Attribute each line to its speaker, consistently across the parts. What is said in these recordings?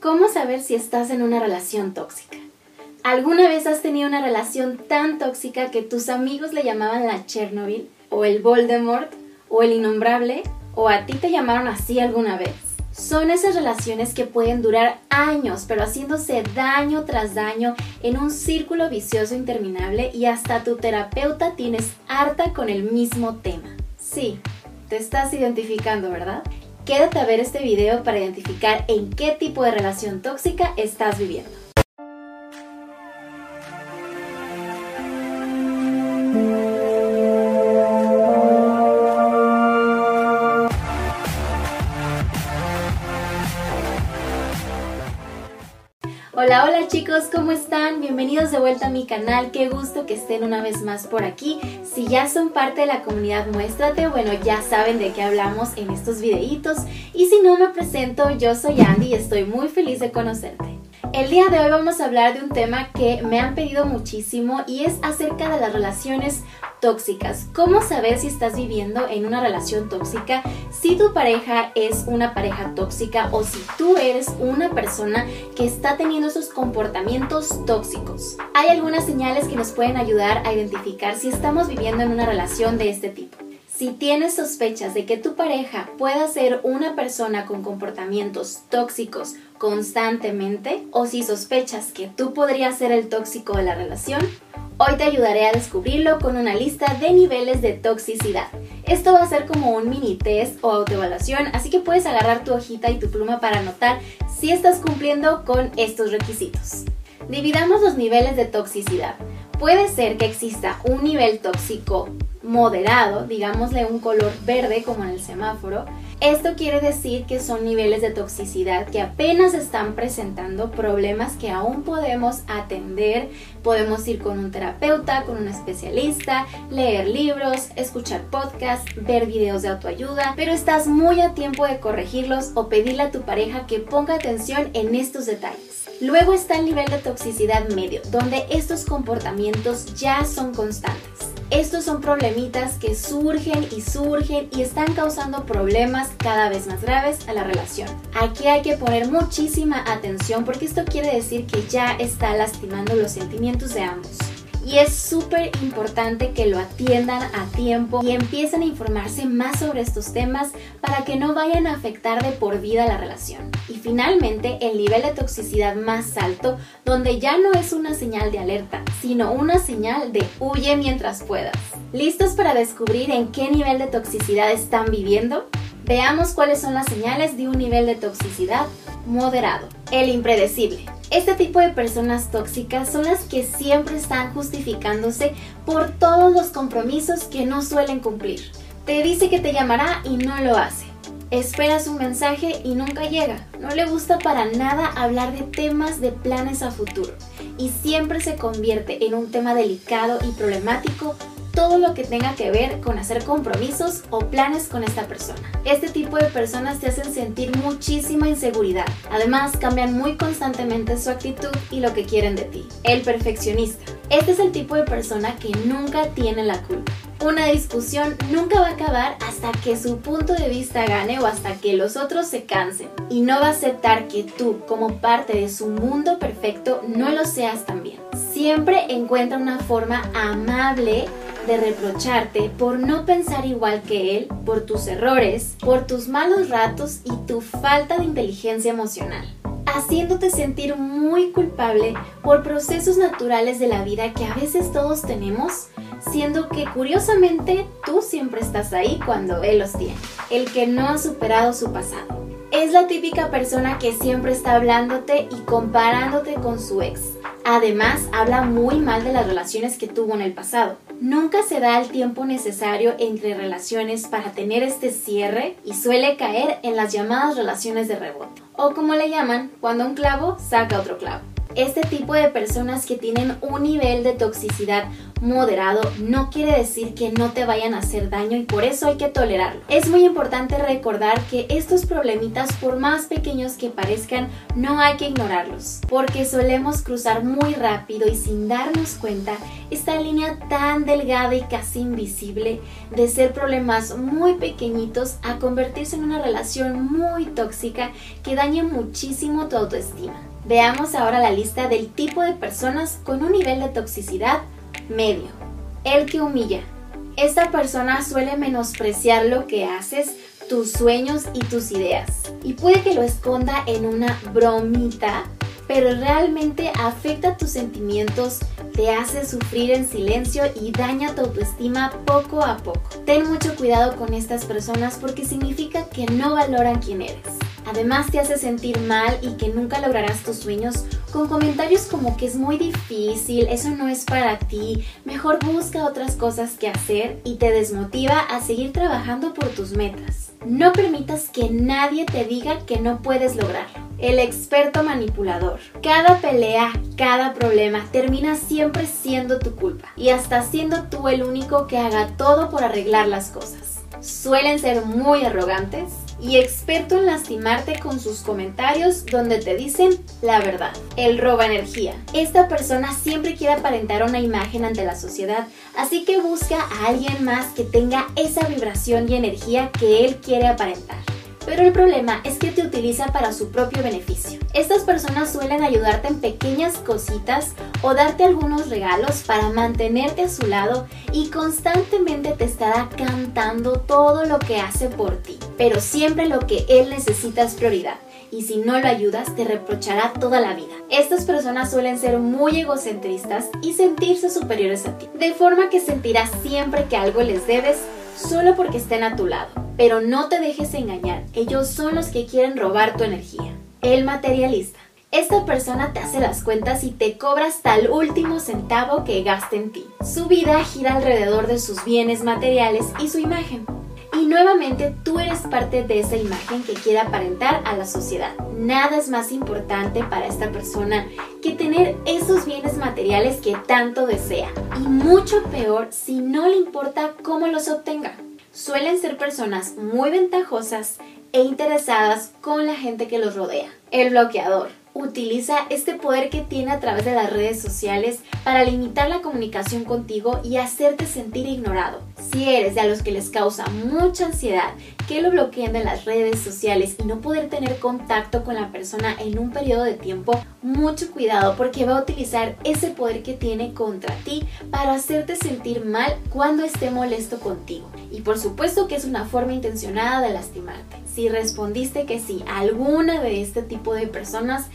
Speaker 1: ¿Cómo saber si estás en una relación tóxica? ¿Alguna vez has tenido una relación tan tóxica que tus amigos le llamaban la Chernobyl, o el Voldemort, o el innombrable, o a ti te llamaron así alguna vez? Son esas relaciones que pueden durar años, pero haciéndose daño tras daño en un círculo vicioso interminable y hasta tu terapeuta tienes harta con el mismo tema. Sí, te estás identificando, ¿verdad? Quédate a ver este video para identificar en qué tipo de relación tóxica estás viviendo. ¿Cómo están? Bienvenidos de vuelta a mi canal, qué gusto que estén una vez más por aquí. Si ya son parte de la comunidad Muéstrate, bueno, ya saben de qué hablamos en estos videitos. Y si no me presento, yo soy Andy y estoy muy feliz de conocerte. El día de hoy vamos a hablar de un tema que me han pedido muchísimo y es acerca de las relaciones tóxicas. ¿Cómo saber si estás viviendo en una relación tóxica? Si tu pareja es una pareja tóxica o si tú eres una persona que está teniendo esos comportamientos tóxicos. Hay algunas señales que nos pueden ayudar a identificar si estamos viviendo en una relación de este tipo. Si tienes sospechas de que tu pareja pueda ser una persona con comportamientos tóxicos constantemente o si sospechas que tú podrías ser el tóxico de la relación, hoy te ayudaré a descubrirlo con una lista de niveles de toxicidad. Esto va a ser como un mini test o autoevaluación, así que puedes agarrar tu hojita y tu pluma para anotar si estás cumpliendo con estos requisitos. Dividamos los niveles de toxicidad. Puede ser que exista un nivel tóxico moderado, digámosle un color verde como en el semáforo, esto quiere decir que son niveles de toxicidad que apenas están presentando problemas que aún podemos atender. Podemos ir con un terapeuta, con un especialista, leer libros, escuchar podcasts, ver videos de autoayuda, pero estás muy a tiempo de corregirlos o pedirle a tu pareja que ponga atención en estos detalles. Luego está el nivel de toxicidad medio, donde estos comportamientos ya son constantes. Estos son problemitas que surgen y surgen y están causando problemas cada vez más graves a la relación. Aquí hay que poner muchísima atención porque esto quiere decir que ya está lastimando los sentimientos de ambos y es súper importante que lo atiendan a tiempo y empiecen a informarse más sobre estos temas para que no vayan a afectar de por vida la relación. Y finalmente, el nivel de toxicidad más alto, donde ya no es una señal de alerta, sino una señal de huye mientras puedas. ¿Listos para descubrir en qué nivel de toxicidad están viviendo? Veamos cuáles son las señales de un nivel de toxicidad moderado. El impredecible. Este tipo de personas tóxicas son las que siempre están justificándose por todos los compromisos que no suelen cumplir. Te dice que te llamará y no lo hace. Esperas un mensaje y nunca llega. No le gusta para nada hablar de temas de planes a futuro y siempre se convierte en un tema delicado y problemático todo lo que tenga que ver con hacer compromisos o planes con esta persona. Este tipo de personas te hacen sentir muchísima inseguridad. Además, cambian muy constantemente su actitud y lo que quieren de ti. El perfeccionista. Este es el tipo de persona que nunca tiene la culpa. Una discusión nunca va a acabar hasta que su punto de vista gane o hasta que los otros se cansen. Y no va a aceptar que tú, como parte de su mundo perfecto, no lo seas también. Siempre encuentra una forma amable de reprocharte por no pensar igual que él, por tus errores, por tus malos ratos y tu falta de inteligencia emocional haciéndote sentir muy culpable por procesos naturales de la vida que a veces todos tenemos, siendo que curiosamente tú siempre estás ahí cuando él los tiene, el que no ha superado su pasado. Es la típica persona que siempre está hablándote y comparándote con su ex. Además, habla muy mal de las relaciones que tuvo en el pasado nunca se da el tiempo necesario entre relaciones para tener este cierre y suele caer en las llamadas relaciones de rebote, o como le llaman, cuando un clavo saca otro clavo. Este tipo de personas que tienen un nivel de toxicidad moderado no quiere decir que no te vayan a hacer daño y por eso hay que tolerarlo. Es muy importante recordar que estos problemitas, por más pequeños que parezcan, no hay que ignorarlos, porque solemos cruzar muy rápido y sin darnos cuenta esta línea tan delgada y casi invisible de ser problemas muy pequeñitos a convertirse en una relación muy tóxica que daña muchísimo tu autoestima. Veamos ahora la lista del tipo de personas con un nivel de toxicidad medio. El que humilla. Esta persona suele menospreciar lo que haces, tus sueños y tus ideas. Y puede que lo esconda en una bromita, pero realmente afecta tus sentimientos, te hace sufrir en silencio y daña tu autoestima poco a poco. Ten mucho cuidado con estas personas porque significa que no valoran quién eres. Además te hace sentir mal y que nunca lograrás tus sueños con comentarios como que es muy difícil, eso no es para ti, mejor busca otras cosas que hacer y te desmotiva a seguir trabajando por tus metas. No permitas que nadie te diga que no puedes lograrlo. El experto manipulador. Cada pelea, cada problema termina siempre siendo tu culpa y hasta siendo tú el único que haga todo por arreglar las cosas. Suelen ser muy arrogantes, y experto en lastimarte con sus comentarios donde te dicen la verdad. Él roba energía. Esta persona siempre quiere aparentar una imagen ante la sociedad, así que busca a alguien más que tenga esa vibración y energía que él quiere aparentar. Pero el problema es que te utiliza para su propio beneficio. Estas personas suelen ayudarte en pequeñas cositas o darte algunos regalos para mantenerte a su lado y constantemente te estará cantando todo lo que hace por ti. Pero siempre lo que él necesita es prioridad y si no lo ayudas te reprochará toda la vida. Estas personas suelen ser muy egocentristas y sentirse superiores a ti, de forma que sentirás siempre que algo les debes solo porque estén a tu lado. Pero no te dejes engañar, ellos son los que quieren robar tu energía. El materialista. Esta persona te hace las cuentas y te cobra hasta el último centavo que gaste en ti. Su vida gira alrededor de sus bienes materiales y su imagen. Y nuevamente tú eres parte de esa imagen que quiere aparentar a la sociedad. Nada es más importante para esta persona que tener esos bienes materiales que tanto desea. Y mucho peor si no le importa cómo los obtenga. Suelen ser personas muy ventajosas e interesadas con la gente que los rodea. El bloqueador utiliza este poder que tiene a través de las redes sociales para limitar la comunicación contigo y hacerte sentir ignorado. Si eres de a los que les causa mucha ansiedad que lo bloqueen de las redes sociales y no poder tener contacto con la persona en un periodo de tiempo, mucho cuidado porque va a utilizar ese poder que tiene contra ti para hacerte sentir mal cuando esté molesto contigo. Y por supuesto que es una forma intencionada de lastimarte. Si respondiste que sí a alguna de este tipo de personas,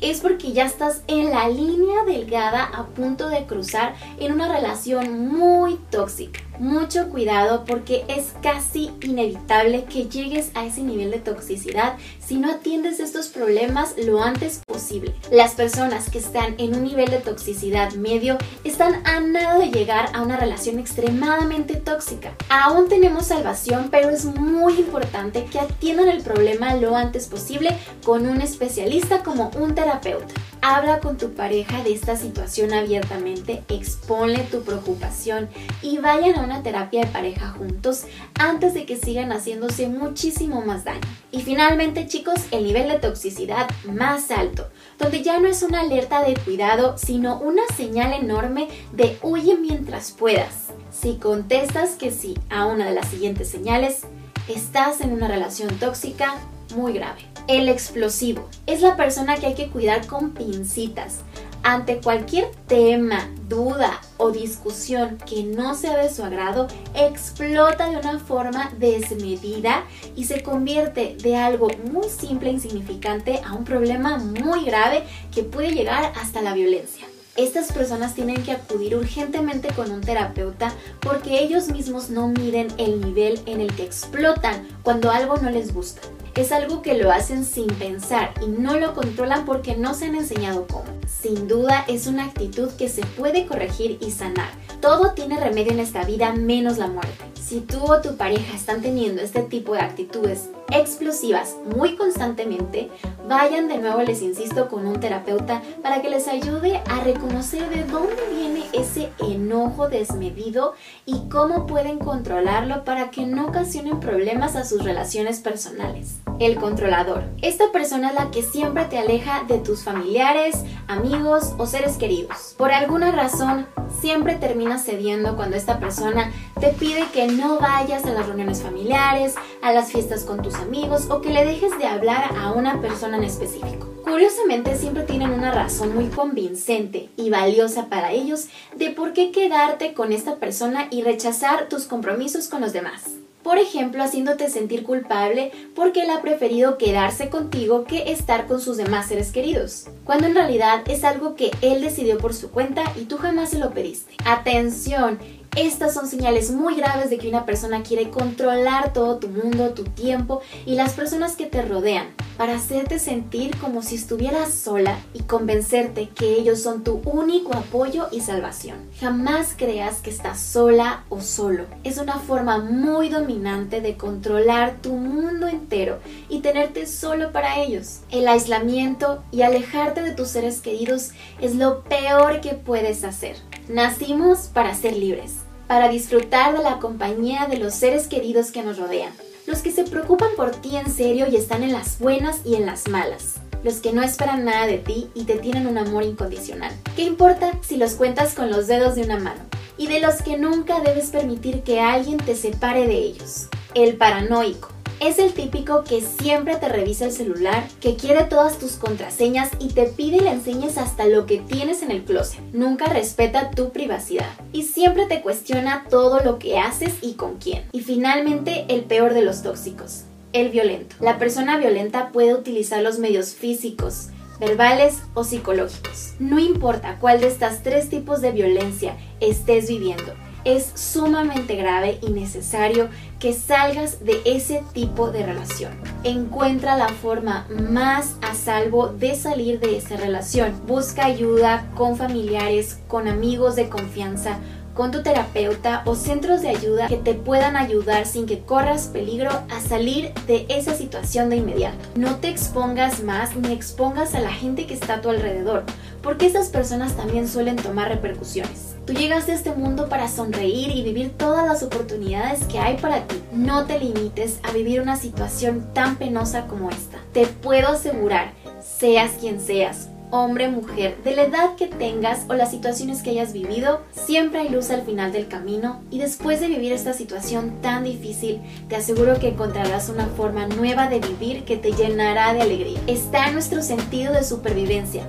Speaker 1: es porque ya estás en la línea delgada a punto de cruzar en una relación muy tóxica. Mucho cuidado porque es casi inevitable que llegues a ese nivel de toxicidad si no atiendes estos problemas lo antes posible. Las personas que están en un nivel de toxicidad medio están a nada de llegar a una relación extremadamente tóxica. Aún tenemos salvación, pero es muy importante que atiendan el problema lo antes posible con un especialista como un terapeuta. Habla con tu pareja de esta situación abiertamente, exponle tu preocupación y vayan a una terapia de pareja juntos antes de que sigan haciéndose muchísimo más daño. Y finalmente chicos, el nivel de toxicidad más alto, donde ya no es una alerta de cuidado, sino una señal enorme de huye mientras puedas. Si contestas que sí a una de las siguientes señales, estás en una relación tóxica muy grave. El explosivo es la persona que hay que cuidar con pincitas. Ante cualquier tema, duda o discusión que no sea de su agrado, explota de una forma desmedida y se convierte de algo muy simple e insignificante a un problema muy grave que puede llegar hasta la violencia. Estas personas tienen que acudir urgentemente con un terapeuta porque ellos mismos no miden el nivel en el que explotan cuando algo no les gusta es algo que lo hacen sin pensar y no lo controlan porque no se han enseñado cómo. Sin duda es una actitud que se puede corregir y sanar. Todo tiene remedio en esta vida menos la muerte. Si tú o tu pareja están teniendo este tipo de actitudes explosivas muy constantemente, vayan de nuevo, les insisto, con un terapeuta para que les ayude a reconocer de dónde viene ese enojo desmedido y cómo pueden controlarlo para que no ocasionen problemas a sus relaciones personales. El controlador. Esta persona es la que siempre te aleja de tus familiares, amigos o seres queridos. Por alguna razón, siempre terminas cediendo cuando esta persona te pide que no vayas a las reuniones familiares, a las fiestas con tus amigos o que le dejes de hablar a una persona en específico. Curiosamente siempre tienen una razón muy convincente y valiosa para ellos de por qué quedarte con esta persona y rechazar tus compromisos con los demás. Por ejemplo, haciéndote sentir culpable porque él ha preferido quedarse contigo que estar con sus demás seres queridos, cuando en realidad es algo que él decidió por su cuenta y tú jamás se lo pediste. Atención, estas son señales muy graves de que una persona quiere controlar todo tu mundo, tu tiempo y las personas que te rodean para hacerte sentir como si estuvieras sola y convencerte que ellos son tu único apoyo y salvación. Jamás creas que estás sola o solo. Es una forma muy dominante de controlar tu mundo entero y tenerte solo para ellos. El aislamiento y alejarte de tus seres queridos es lo peor que puedes hacer. Nacimos para ser libres para disfrutar de la compañía de los seres queridos que nos rodean, los que se preocupan por ti en serio y están en las buenas y en las malas, los que no esperan nada de ti y te tienen un amor incondicional. ¿Qué importa si los cuentas con los dedos de una mano? Y de los que nunca debes permitir que alguien te separe de ellos. El paranoico es el típico que siempre te revisa el celular, que quiere todas tus contraseñas y te pide y le enseñes hasta lo que tienes en el closet. Nunca respeta tu privacidad y siempre te cuestiona todo lo que haces y con quién. Y finalmente, el peor de los tóxicos, el violento. La persona violenta puede utilizar los medios físicos, verbales o psicológicos. No importa cuál de estas tres tipos de violencia estés viviendo, es sumamente grave y necesario que salgas de ese tipo de relación. Encuentra la forma más a salvo de salir de esa relación. Busca ayuda con familiares, con amigos de confianza, con tu terapeuta o centros de ayuda que te puedan ayudar sin que corras peligro a salir de esa situación de inmediato. No te expongas más ni expongas a la gente que está a tu alrededor, porque esas personas también suelen tomar repercusiones. Tú llegaste a este mundo para sonreír y vivir todas las oportunidades que hay para ti. No te limites a vivir una situación tan penosa como esta. Te puedo asegurar, seas quien seas, hombre, mujer, de la edad que tengas o las situaciones que hayas vivido, siempre hay luz al final del camino y después de vivir esta situación tan difícil, te aseguro que encontrarás una forma nueva de vivir que te llenará de alegría. Está en nuestro sentido de supervivencia.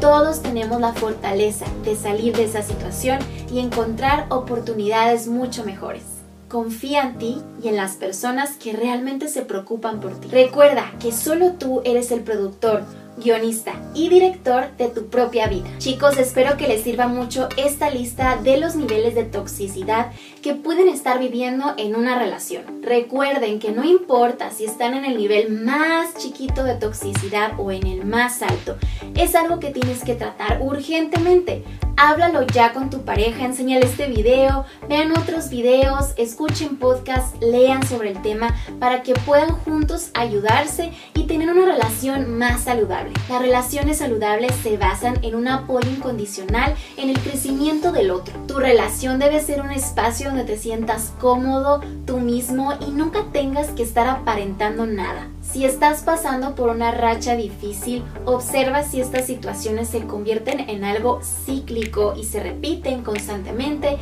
Speaker 1: Todos tenemos la fortaleza de salir de esa situación y encontrar oportunidades mucho mejores. Confía en ti y en las personas que realmente se preocupan por ti. Recuerda que solo tú eres el productor guionista y director de tu propia vida. Chicos, espero que les sirva mucho esta lista de los niveles de toxicidad que pueden estar viviendo en una relación. Recuerden que no importa si están en el nivel más chiquito de toxicidad o en el más alto, es algo que tienes que tratar urgentemente. Háblalo ya con tu pareja, enséñale este video, vean otros videos, escuchen podcasts, lean sobre el tema para que puedan juntos ayudarse y tener una relación más saludable. Las relaciones saludables se basan en un apoyo incondicional en el crecimiento del otro. Tu relación debe ser un espacio donde te sientas cómodo, tú mismo y nunca tengas que estar aparentando nada. Si estás pasando por una racha difícil, observa si estas situaciones se convierten en algo cíclico y se repiten constantemente.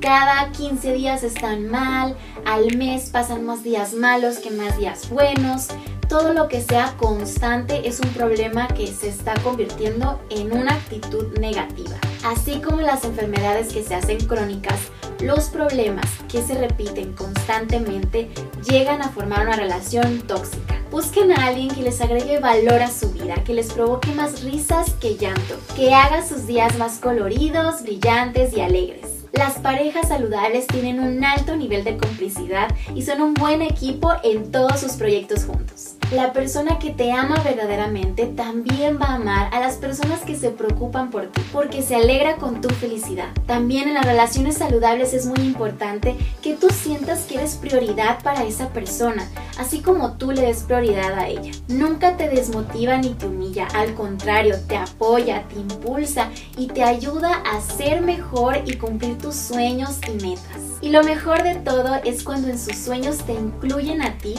Speaker 1: Cada 15 días están mal, al mes pasan más días malos que más días buenos. Todo lo que sea constante es un problema que se está convirtiendo en una actitud negativa. Así como las enfermedades que se hacen crónicas, los problemas que se repiten constantemente llegan a formar una relación tóxica. Busquen a alguien que les agregue valor a su vida, que les provoque más risas que llanto, que haga sus días más coloridos, brillantes y alegres. Las parejas saludables tienen un alto nivel de complicidad y son un buen equipo en todos sus proyectos juntos. La persona que te ama verdaderamente también va a amar a las personas que se preocupan por ti, porque se alegra con tu felicidad. También en las relaciones saludables es muy importante que tú sientas que eres prioridad para esa persona, así como tú le des prioridad a ella. Nunca te desmotiva ni te humilla, al contrario, te apoya, te impulsa y te ayuda a ser mejor y cumplir tus sueños y metas. Y lo mejor de todo es cuando en sus sueños te incluyen a ti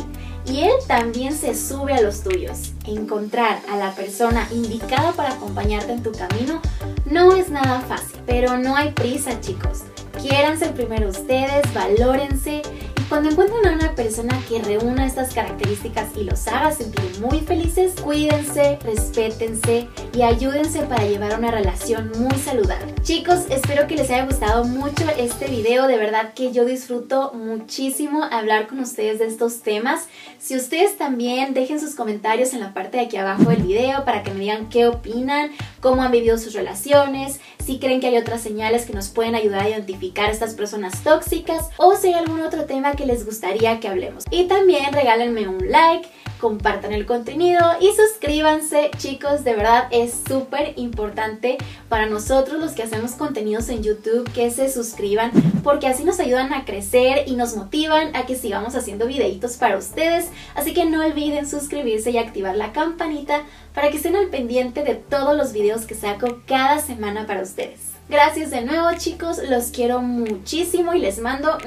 Speaker 1: y él también se sube a los tuyos. Encontrar a la persona indicada para acompañarte en tu camino no es nada fácil, pero no hay prisa chicos. Quiéranse primero ustedes, valórense cuando encuentren a una persona que reúna estas características y los haga sentir muy felices, cuídense, respétense y ayúdense para llevar una relación muy saludable. Chicos, espero que les haya gustado mucho este video, de verdad que yo disfruto muchísimo hablar con ustedes de estos temas. Si ustedes también dejen sus comentarios en la parte de aquí abajo del video para que me digan qué opinan, cómo han vivido sus relaciones, si creen que hay otras señales que nos pueden ayudar a identificar a estas personas tóxicas o si hay algún otro tema que les gustaría que hablemos. Y también regálenme un like, compartan el contenido y suscríbanse chicos, de verdad es súper importante para nosotros los que hacemos contenidos en YouTube que se suscriban porque así nos ayudan a crecer y nos motivan a que sigamos haciendo videitos para ustedes, así que no olviden suscribirse y activar la campanita para que estén al pendiente de todos los videos que saco cada semana para ustedes. Gracias de nuevo chicos, los quiero muchísimo y les mando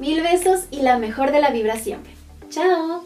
Speaker 1: Mil besos y la mejor de la vibra siempre. ¡Chao!